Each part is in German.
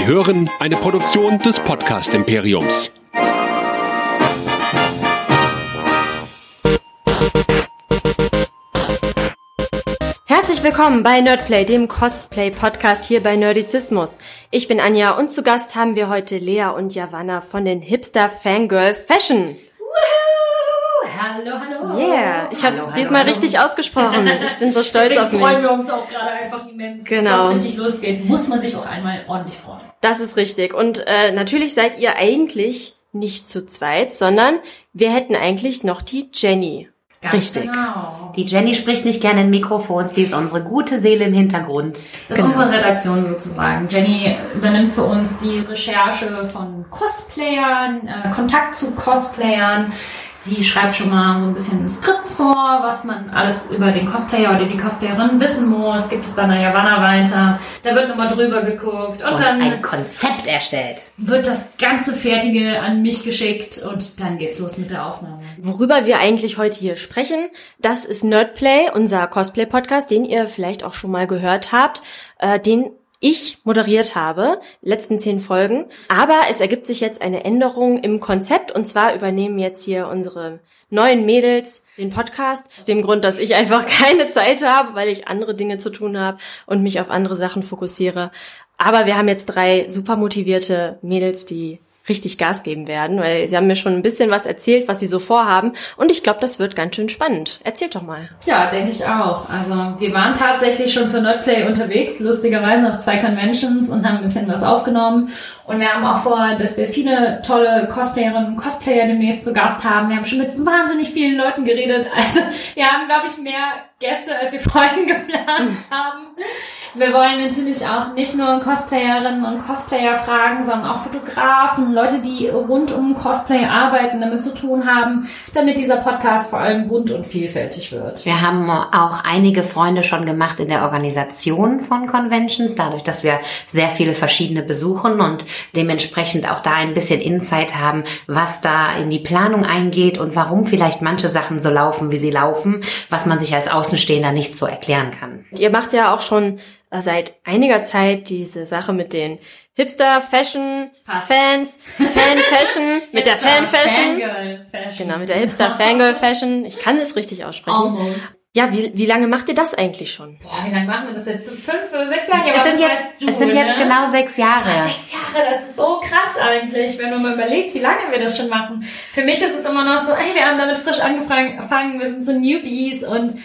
Sie hören eine Produktion des Podcast Imperiums. Herzlich willkommen bei Nerdplay, dem Cosplay-Podcast hier bei Nerdizismus. Ich bin Anja und zu Gast haben wir heute Lea und Javanna von den Hipster Fangirl Fashion. Hallo, hallo. Yeah, ich habe es diesmal hallo. richtig ausgesprochen. Ich bin so stolz auf mich. freuen wir uns auch gerade einfach immens. Genau. Es richtig losgeht, muss man sich auch einmal ordentlich freuen. Das ist richtig. Und äh, natürlich seid ihr eigentlich nicht zu zweit, sondern wir hätten eigentlich noch die Jenny. Ganz richtig. Genau. Die Jenny spricht nicht gerne in Mikrofons, die ist unsere gute Seele im Hintergrund. Das ist unsere Redaktion sozusagen. Jenny übernimmt für uns die Recherche von Cosplayern, äh, Kontakt zu Cosplayern. Sie schreibt schon mal so ein bisschen ein Skript vor, was man alles über den Cosplayer oder die Cosplayerin wissen muss. Gibt es dann eine Javanna weiter. Da wird nochmal drüber geguckt. Und, Und dann ein Konzept erstellt. wird das ganze Fertige an mich geschickt und dann geht's los mit der Aufnahme. Worüber wir eigentlich heute hier sprechen, das ist Nerdplay, unser Cosplay-Podcast, den ihr vielleicht auch schon mal gehört habt, äh, den ich moderiert habe, letzten zehn Folgen. Aber es ergibt sich jetzt eine Änderung im Konzept und zwar übernehmen jetzt hier unsere neuen Mädels den Podcast. Aus dem Grund, dass ich einfach keine Zeit habe, weil ich andere Dinge zu tun habe und mich auf andere Sachen fokussiere. Aber wir haben jetzt drei super motivierte Mädels, die richtig Gas geben werden, weil sie haben mir schon ein bisschen was erzählt, was sie so vorhaben. Und ich glaube, das wird ganz schön spannend. Erzählt doch mal. Ja, denke ich auch. Also wir waren tatsächlich schon für Nerdplay unterwegs, lustigerweise auf zwei Conventions und haben ein bisschen was aufgenommen. Und wir haben auch vor, dass wir viele tolle Cosplayerinnen und Cosplayer demnächst zu Gast haben. Wir haben schon mit wahnsinnig vielen Leuten geredet. Also wir haben, glaube ich, mehr Gäste, als wir vorhin geplant haben. Wir wollen natürlich auch nicht nur Cosplayerinnen und Cosplayer fragen, sondern auch Fotografen, Leute, die rund um Cosplay arbeiten, damit zu tun haben, damit dieser Podcast vor allem bunt und vielfältig wird. Wir haben auch einige Freunde schon gemacht in der Organisation von Conventions, dadurch, dass wir sehr viele verschiedene besuchen und dementsprechend auch da ein bisschen Insight haben, was da in die Planung eingeht und warum vielleicht manche Sachen so laufen, wie sie laufen, was man sich als Außenstehender nicht so erklären kann. Ihr macht ja auch schon äh, seit einiger Zeit diese Sache mit den Hipster Fashion Fast. Fans, Fan Fashion, mit der Fan Fashion. Genau, mit der Hipster Fangirl Fashion. Ich kann es richtig aussprechen. Almost. Ja, wie, wie lange macht ihr das eigentlich schon? Boah, wie lange machen wir das jetzt? Fünf oder sechs Jahre? Ja, Es sind jetzt, du, es sind jetzt ne? genau sechs Jahre. Sechs Jahre, das ist so krass eigentlich, wenn man mal überlegt, wie lange wir das schon machen. Für mich ist es immer noch so, hey, wir haben damit frisch angefangen, wir sind so Newbies und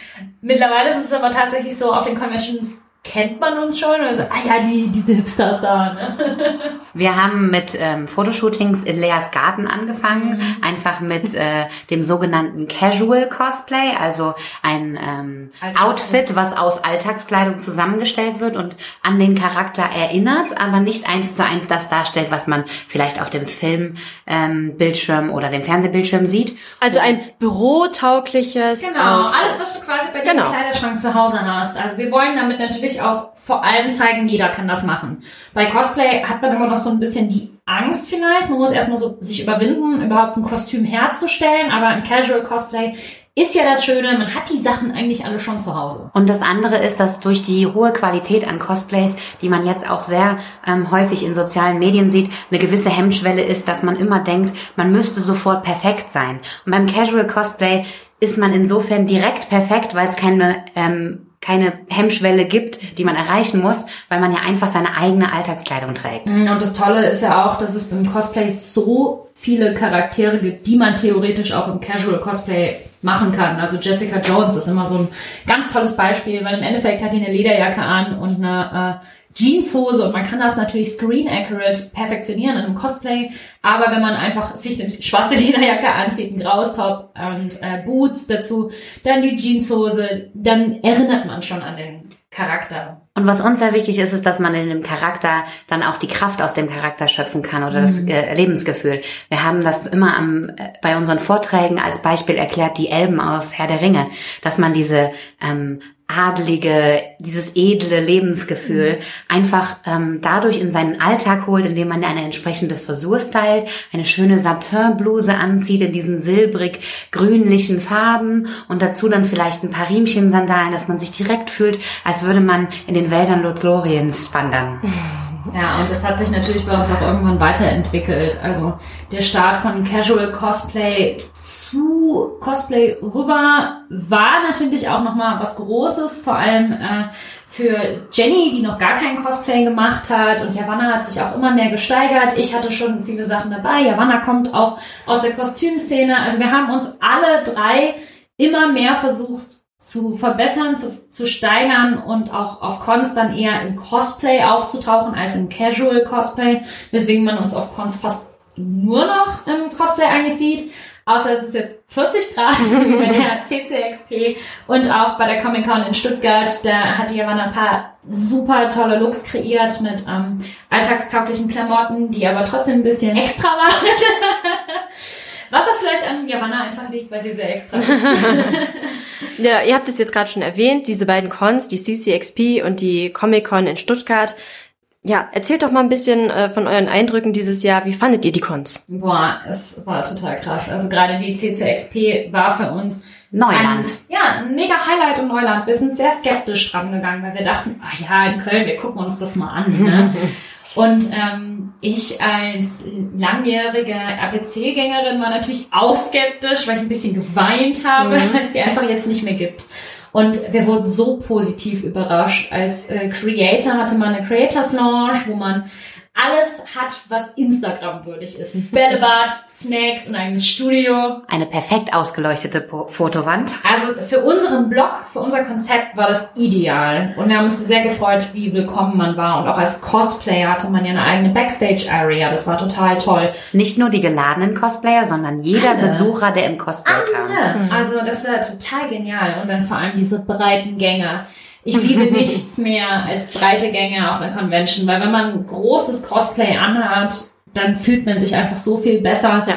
mittlerweile ist es aber tatsächlich so, auf den Conventions kennt man uns schon. Also, ah ja, die, diese Hipsters da, ne? Wir haben mit ähm, Fotoshootings in Leas Garten angefangen, einfach mit äh, dem sogenannten Casual Cosplay, also ein ähm, Outfit, was aus Alltagskleidung zusammengestellt wird und an den Charakter erinnert, aber nicht eins zu eins das darstellt, was man vielleicht auf dem Film ähm, Bildschirm oder dem Fernsehbildschirm sieht. Also ein bürotaugliches Genau, Outfit. alles, was du quasi bei dir Genau. im Kleiderschrank zu Hause hast. Also wir wollen damit natürlich auch vor allem zeigen, jeder kann das machen. Bei Cosplay hat man immer noch so ein bisschen die Angst vielleicht. Man muss erstmal so sich überwinden, überhaupt ein Kostüm herzustellen. Aber im Casual Cosplay ist ja das Schöne, man hat die Sachen eigentlich alle schon zu Hause. Und das andere ist, dass durch die hohe Qualität an Cosplays, die man jetzt auch sehr ähm, häufig in sozialen Medien sieht, eine gewisse Hemmschwelle ist, dass man immer denkt, man müsste sofort perfekt sein. Und beim Casual Cosplay ist man insofern direkt perfekt, weil es keine ähm, keine Hemmschwelle gibt, die man erreichen muss, weil man ja einfach seine eigene Alltagskleidung trägt. Und das Tolle ist ja auch, dass es beim Cosplay so viele Charaktere gibt, die man theoretisch auch im Casual Cosplay machen kann. Also Jessica Jones ist immer so ein ganz tolles Beispiel, weil im Endeffekt hat die eine Lederjacke an und eine äh, Jeanshose und man kann das natürlich screen accurate perfektionieren in einem Cosplay, aber wenn man einfach sich eine schwarze Lederjacke anzieht, ein graues Top und äh, Boots dazu, dann die Jeanshose, dann erinnert man schon an den Charakter. Und was uns sehr wichtig ist, ist, dass man in dem Charakter dann auch die Kraft aus dem Charakter schöpfen kann oder das äh, Lebensgefühl. Wir haben das immer am, äh, bei unseren Vorträgen als Beispiel erklärt, die Elben aus Herr der Ringe, dass man diese ähm, adlige, dieses edle Lebensgefühl einfach ähm, dadurch in seinen Alltag holt, indem man eine entsprechende Frisur stylt, eine schöne Satinbluse anzieht in diesen silbrig-grünlichen Farben und dazu dann vielleicht ein paar Riemchen-Sandalen, dass man sich direkt fühlt, als würde man in den Wäldern Lothloriens wandern. Ja, und das hat sich natürlich bei uns auch irgendwann weiterentwickelt. Also der Start von Casual Cosplay zu Cosplay rüber war natürlich auch nochmal was Großes, vor allem äh, für Jenny, die noch gar kein Cosplay gemacht hat. Und Yavanna hat sich auch immer mehr gesteigert. Ich hatte schon viele Sachen dabei. Yavanna kommt auch aus der Kostümszene. Also wir haben uns alle drei immer mehr versucht zu verbessern, zu, zu steigern und auch auf Cons dann eher im Cosplay aufzutauchen als im Casual Cosplay, weswegen man uns auf Cons fast nur noch im Cosplay eigentlich sieht. Außer es ist jetzt 40 Grad, wie bei der CCXP und auch bei der Comic Con in Stuttgart. Da hat die Javanna ein paar super tolle Looks kreiert mit ähm, alltagstauglichen Klamotten, die aber trotzdem ein bisschen extra waren. Was auch vielleicht an Javanna einfach liegt, weil sie sehr extra ist. ja, ihr habt es jetzt gerade schon erwähnt, diese beiden Cons, die CCXP und die Comic Con in Stuttgart. Ja, erzählt doch mal ein bisschen äh, von euren Eindrücken dieses Jahr. Wie fandet ihr die Cons? Boah, es war total krass. Also gerade die CCXP war für uns Neuland. Ein, ja, ein mega Highlight und Neuland. Wir sind sehr skeptisch dran gegangen, weil wir dachten, ah ja, in Köln, wir gucken uns das mal an. Ne? Und ähm, ich als langjährige RPC-Gängerin war natürlich auch skeptisch, weil ich ein bisschen geweint habe, mhm. weil es sie einfach jetzt nicht mehr gibt. Und wir wurden so positiv überrascht. Als äh, Creator hatte man eine Creators Launch, wo man alles hat, was Instagram-würdig ist. Ein Bällebad, Snacks, ein eigenes Studio. Eine perfekt ausgeleuchtete po Fotowand. Also für unseren Blog, für unser Konzept war das ideal. Und wir haben uns sehr gefreut, wie willkommen man war. Und auch als Cosplayer hatte man ja eine eigene Backstage-Area. Das war total toll. Nicht nur die geladenen Cosplayer, sondern jeder Alle. Besucher, der im Cosplay Alle. kam. Also das war total genial. Und dann vor allem diese breiten Gänge. Ich liebe nichts mehr als breite Gänge auf einer Convention, weil wenn man großes Cosplay anhat, dann fühlt man sich einfach so viel besser. Ja.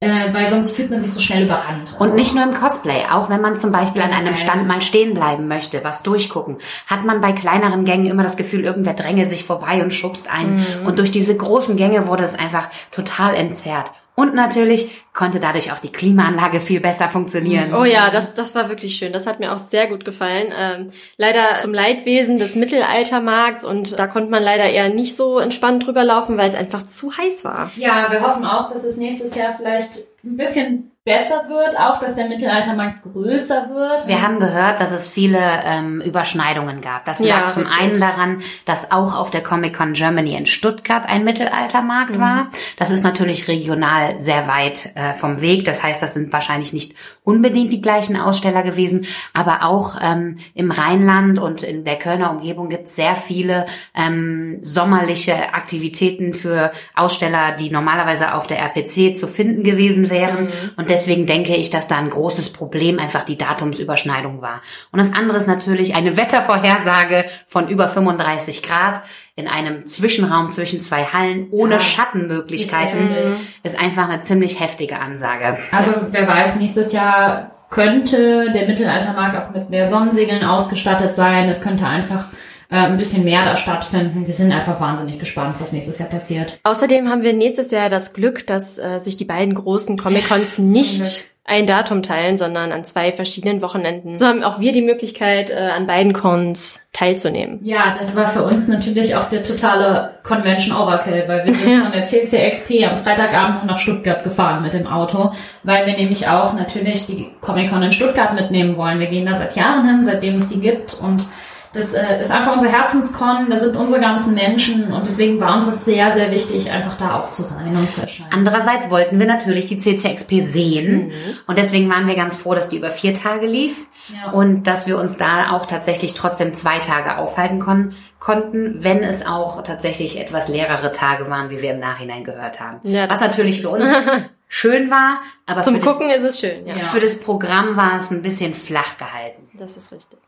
Äh, weil sonst fühlt man sich so schnell überrannt. Und nicht nur im Cosplay, auch wenn man zum Beispiel an einem Stand mal stehen bleiben möchte, was durchgucken, hat man bei kleineren Gängen immer das Gefühl, irgendwer drängelt sich vorbei und schubst ein. Mhm. Und durch diese großen Gänge wurde es einfach total entzerrt. Und natürlich konnte dadurch auch die Klimaanlage viel besser funktionieren. Oh ja, das, das war wirklich schön. Das hat mir auch sehr gut gefallen. Ähm, leider zum Leidwesen des Mittelaltermarkts und da konnte man leider eher nicht so entspannt drüber laufen, weil es einfach zu heiß war. Ja, wir hoffen auch, dass es nächstes Jahr vielleicht ein bisschen besser wird, auch dass der Mittelaltermarkt größer wird. Wir haben gehört, dass es viele ähm, Überschneidungen gab. Das lag zum richtig. einen daran, dass auch auf der Comic Con Germany in Stuttgart ein Mittelaltermarkt mhm. war. Das ist natürlich regional sehr weit äh, vom Weg. Das heißt, das sind wahrscheinlich nicht unbedingt die gleichen Aussteller gewesen, aber auch ähm, im Rheinland und in der Kölner Umgebung gibt es sehr viele ähm, sommerliche Aktivitäten für Aussteller, die normalerweise auf der RPC zu finden gewesen wären. Mhm. Und deswegen denke ich, dass da ein großes Problem einfach die Datumsüberschneidung war. Und das andere ist natürlich eine Wettervorhersage von über 35 Grad in einem Zwischenraum zwischen zwei Hallen ohne ja, Schattenmöglichkeiten ist, ist einfach eine ziemlich heftige Ansage. Also wer weiß, nächstes Jahr könnte der Mittelaltermarkt auch mit mehr Sonnensegeln ausgestattet sein. Es könnte einfach äh, ein bisschen mehr da stattfinden. Wir sind einfach wahnsinnig gespannt, was nächstes Jahr passiert. Außerdem haben wir nächstes Jahr das Glück, dass äh, sich die beiden großen Comic-Cons nicht ein Datum teilen, sondern an zwei verschiedenen Wochenenden. So haben auch wir die Möglichkeit, äh, an beiden Cons teilzunehmen. Ja, das war für uns natürlich auch der totale Convention Overkill, weil wir sind ja. von der CCXP am Freitagabend nach Stuttgart gefahren mit dem Auto, weil wir nämlich auch natürlich die Comic Con in Stuttgart mitnehmen wollen. Wir gehen da seit Jahren hin, seitdem es die gibt und das äh, ist einfach unser Herzenskon, da sind unsere ganzen Menschen und deswegen war uns das sehr, sehr wichtig, einfach da auch zu sein und zu erscheinen. Andererseits wollten wir natürlich die CCXP sehen mhm. und deswegen waren wir ganz froh, dass die über vier Tage lief ja. und dass wir uns da auch tatsächlich trotzdem zwei Tage aufhalten kon konnten, wenn es auch tatsächlich etwas leerere Tage waren, wie wir im Nachhinein gehört haben. Ja, Was natürlich für uns schön war, aber zum Gucken das, ist es schön. Ja. Für das Programm war es ein bisschen flach gehalten. Das ist richtig.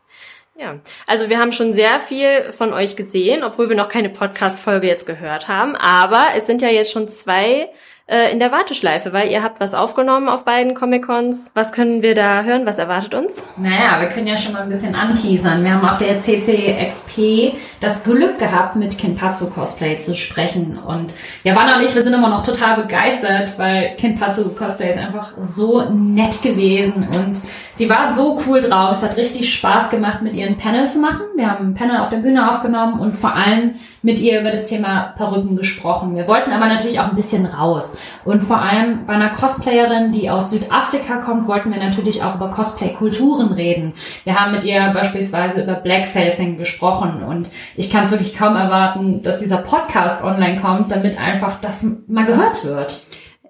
Ja, also wir haben schon sehr viel von euch gesehen, obwohl wir noch keine Podcast-Folge jetzt gehört haben. Aber es sind ja jetzt schon zwei äh, in der Warteschleife, weil ihr habt was aufgenommen auf beiden Comic-Cons. Was können wir da hören? Was erwartet uns? Naja, wir können ja schon mal ein bisschen anteasern. Wir haben auf der CCXP das Glück gehabt, mit Kinpatsu Cosplay zu sprechen. Und ja, Wanna und ich, wir sind immer noch total begeistert, weil Kinpatsu Cosplay ist einfach so nett gewesen und sie war so cool drauf. Es hat richtig Spaß gemacht, mit ihr ein Panel zu machen. Wir haben ein Panel auf der Bühne aufgenommen und vor allem mit ihr über das Thema Perücken gesprochen. Wir wollten aber natürlich auch ein bisschen raus. Und vor allem bei einer Cosplayerin, die aus Südafrika kommt, wollten wir natürlich auch über Cosplay-Kulturen reden. Wir haben mit ihr beispielsweise über Blackfacing gesprochen und ich kann es wirklich kaum erwarten, dass dieser Podcast online kommt, damit einfach das mal gehört wird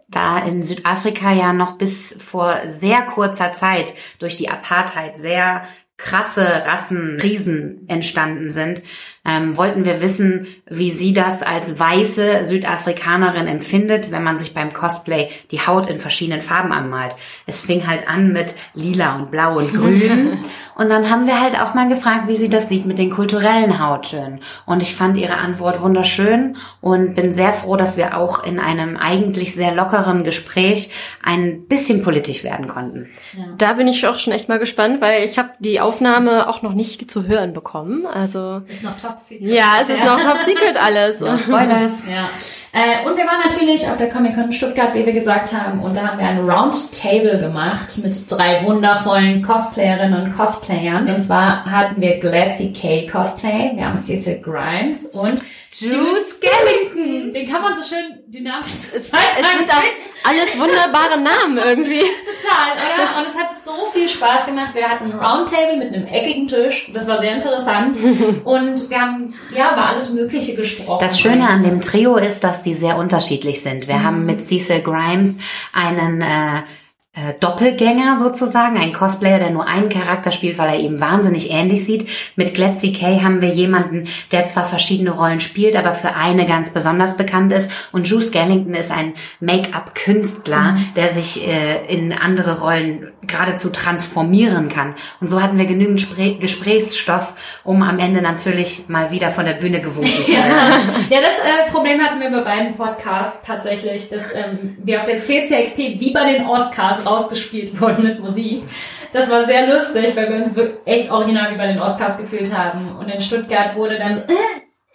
da in Südafrika ja noch bis vor sehr kurzer Zeit durch die Apartheid sehr krasse Rassenkrisen entstanden sind, ähm, wollten wir wissen, wie sie das als weiße Südafrikanerin empfindet, wenn man sich beim Cosplay die Haut in verschiedenen Farben anmalt. Es fing halt an mit lila und blau und grün. Und dann haben wir halt auch mal gefragt, wie sie das sieht mit den kulturellen Hauttönen. Und ich fand ihre Antwort wunderschön und bin sehr froh, dass wir auch in einem eigentlich sehr lockeren Gespräch ein bisschen politisch werden konnten. Ja. Da bin ich auch schon echt mal gespannt, weil ich habe die Aufnahme auch noch nicht zu hören bekommen. Also ist noch top secret. Ja, es ist noch top secret alles. No Spoilers. ja. Äh, und wir waren natürlich auf der Comic Con Stuttgart, wie wir gesagt haben, und da haben wir ein Roundtable gemacht mit drei wundervollen Cosplayerinnen und Cosplayern. Und zwar hatten wir Gladzy K Cosplay, wir haben Cecil Grimes und Juice Skellington. Den kann man so schön dynamisch Es sind alles wunderbare Namen irgendwie. Total, oder? Und es hat so viel Spaß gemacht. Wir hatten ein Roundtable mit einem eckigen Tisch. Das war sehr interessant. Und wir haben, ja, über alles Mögliche gesprochen. Das Schöne an dem Trio ist, dass sie sehr unterschiedlich sind. Wir mhm. haben mit Cecil Grimes einen äh, Doppelgänger sozusagen, ein Cosplayer, der nur einen Charakter spielt, weil er eben wahnsinnig ähnlich sieht. Mit Gletzy K haben wir jemanden, der zwar verschiedene Rollen spielt, aber für eine ganz besonders bekannt ist. Und Juice Gallington ist ein Make-up-Künstler, mhm. der sich äh, in andere Rollen geradezu transformieren kann. Und so hatten wir genügend Spre Gesprächsstoff, um am Ende natürlich mal wieder von der Bühne gewunken zu werden. ja, das äh, Problem hatten wir bei beiden Podcasts tatsächlich, dass ähm, wir auf der CCXP wie bei den Oscars rausgespielt wurden mit Musik. Das war sehr lustig, weil wir uns echt original wie bei den Oscars gefühlt haben. Und in Stuttgart wurde dann so, äh,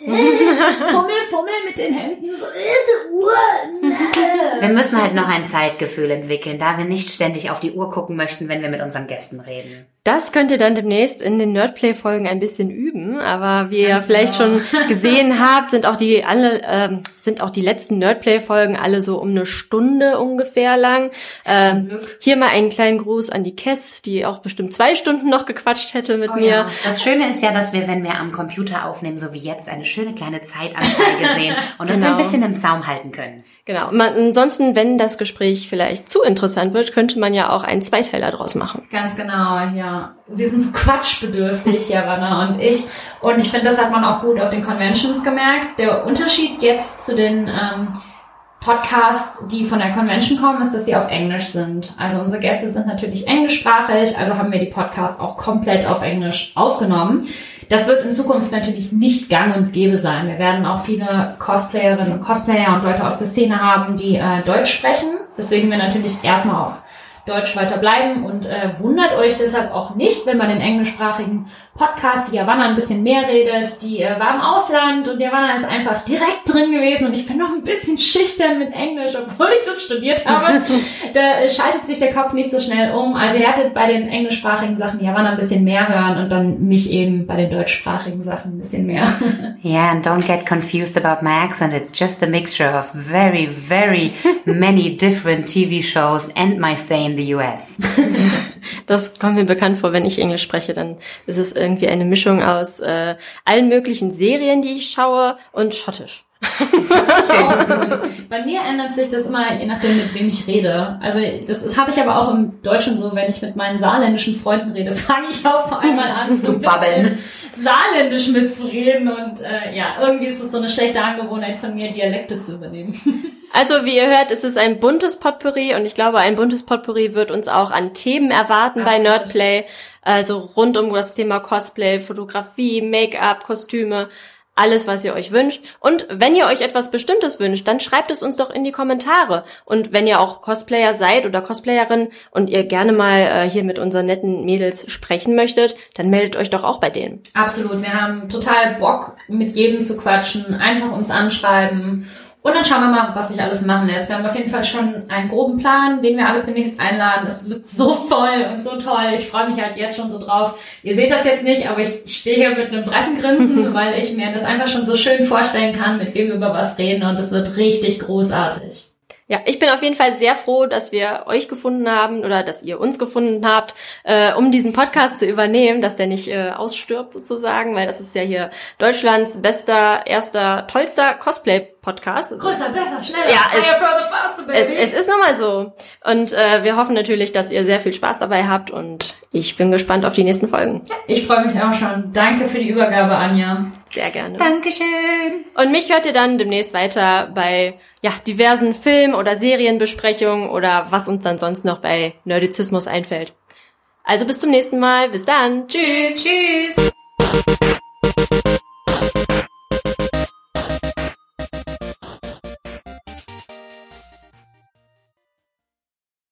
fummel, fummel mit den Händen, so, Wir müssen halt noch ein Zeitgefühl entwickeln, da wir nicht ständig auf die Uhr gucken möchten, wenn wir mit unseren Gästen reden. Das könnt ihr dann demnächst in den Nerdplay-Folgen ein bisschen üben, aber wie ihr vielleicht genau. schon gesehen habt, sind auch die alle ähm, sind auch die letzten Nerdplay-Folgen alle so um eine Stunde ungefähr lang. Ähm, hier mal einen kleinen Gruß an die Kess, die auch bestimmt zwei Stunden noch gequatscht hätte mit oh, mir. Ja. Das Schöne ist ja, dass wir, wenn wir am Computer aufnehmen, so wie jetzt, eine schöne kleine Zeitanzeige sehen und genau. uns ein bisschen im Zaum halten können. Genau. Man, ansonsten, wenn das Gespräch vielleicht zu interessant wird, könnte man ja auch einen Zweiteiler draus machen. Ganz genau, ja. Wir sind so quatschbedürftig, Javanna und ich. Und ich finde, das hat man auch gut auf den Conventions gemerkt. Der Unterschied jetzt zu den ähm, Podcasts, die von der Convention kommen, ist, dass sie auf Englisch sind. Also unsere Gäste sind natürlich englischsprachig, also haben wir die Podcasts auch komplett auf Englisch aufgenommen. Das wird in Zukunft natürlich nicht gang und gäbe sein. Wir werden auch viele Cosplayerinnen und Cosplayer und Leute aus der Szene haben, die äh, Deutsch sprechen. Deswegen wir natürlich erstmal auf Deutsch weiter bleiben und äh, wundert euch deshalb auch nicht, wenn man den englischsprachigen Podcast, die Havanna ein bisschen mehr redet, die äh, war im Ausland und die Havanna ist einfach direkt drin gewesen und ich bin noch ein bisschen schüchtern mit Englisch, obwohl ich das studiert habe. da äh, schaltet sich der Kopf nicht so schnell um. Also ihr hattet bei den englischsprachigen Sachen die Havanna ein bisschen mehr hören und dann mich eben bei den deutschsprachigen Sachen ein bisschen mehr. yeah, and don't get confused about my accent. It's just a mixture of very, very many different TV shows and my stay in in the US. das kommt mir bekannt vor, wenn ich Englisch spreche, dann ist es irgendwie eine Mischung aus äh, allen möglichen Serien, die ich schaue und Schottisch. Bei mir ändert sich das immer, je nachdem, mit wem ich rede. Also das, das habe ich aber auch im Deutschen so, wenn ich mit meinen saarländischen Freunden rede, fange ich auf einmal an zu babbeln, saarländisch mitzureden und äh, ja, irgendwie ist es so eine schlechte Angewohnheit von mir, Dialekte zu übernehmen. Also wie ihr hört, es ist ein buntes Potpourri und ich glaube, ein buntes Potpourri wird uns auch an Themen erwarten Absolut. bei Nerdplay. Also rund um das Thema Cosplay, Fotografie, Make-up, Kostüme alles, was ihr euch wünscht. Und wenn ihr euch etwas Bestimmtes wünscht, dann schreibt es uns doch in die Kommentare. Und wenn ihr auch Cosplayer seid oder Cosplayerin und ihr gerne mal äh, hier mit unseren netten Mädels sprechen möchtet, dann meldet euch doch auch bei denen. Absolut. Wir haben total Bock, mit jedem zu quatschen. Einfach uns anschreiben. Und dann schauen wir mal, was sich alles machen lässt. Wir haben auf jeden Fall schon einen groben Plan, wen wir alles demnächst einladen. Es wird so voll und so toll. Ich freue mich halt jetzt schon so drauf. Ihr seht das jetzt nicht, aber ich stehe hier mit einem breiten Grinsen, weil ich mir das einfach schon so schön vorstellen kann, mit wem wir über was reden. Und es wird richtig großartig. Ja, ich bin auf jeden Fall sehr froh, dass wir euch gefunden haben oder dass ihr uns gefunden habt, äh, um diesen Podcast zu übernehmen, dass der nicht äh, ausstirbt sozusagen, weil das ist ja hier Deutschlands bester, erster, tollster Cosplay-Podcast. Also, Größer, besser, schneller, ja, es, further, faster, baby. Es, es ist nun mal so. Und äh, wir hoffen natürlich, dass ihr sehr viel Spaß dabei habt und ich bin gespannt auf die nächsten Folgen. Ich freue mich auch schon. Danke für die Übergabe, Anja. Sehr gerne. Dankeschön. Und mich hört ihr dann demnächst weiter bei ja, diversen Film- oder Serienbesprechungen oder was uns dann sonst noch bei Nerdizismus einfällt. Also bis zum nächsten Mal. Bis dann. Tschüss. Tschüss.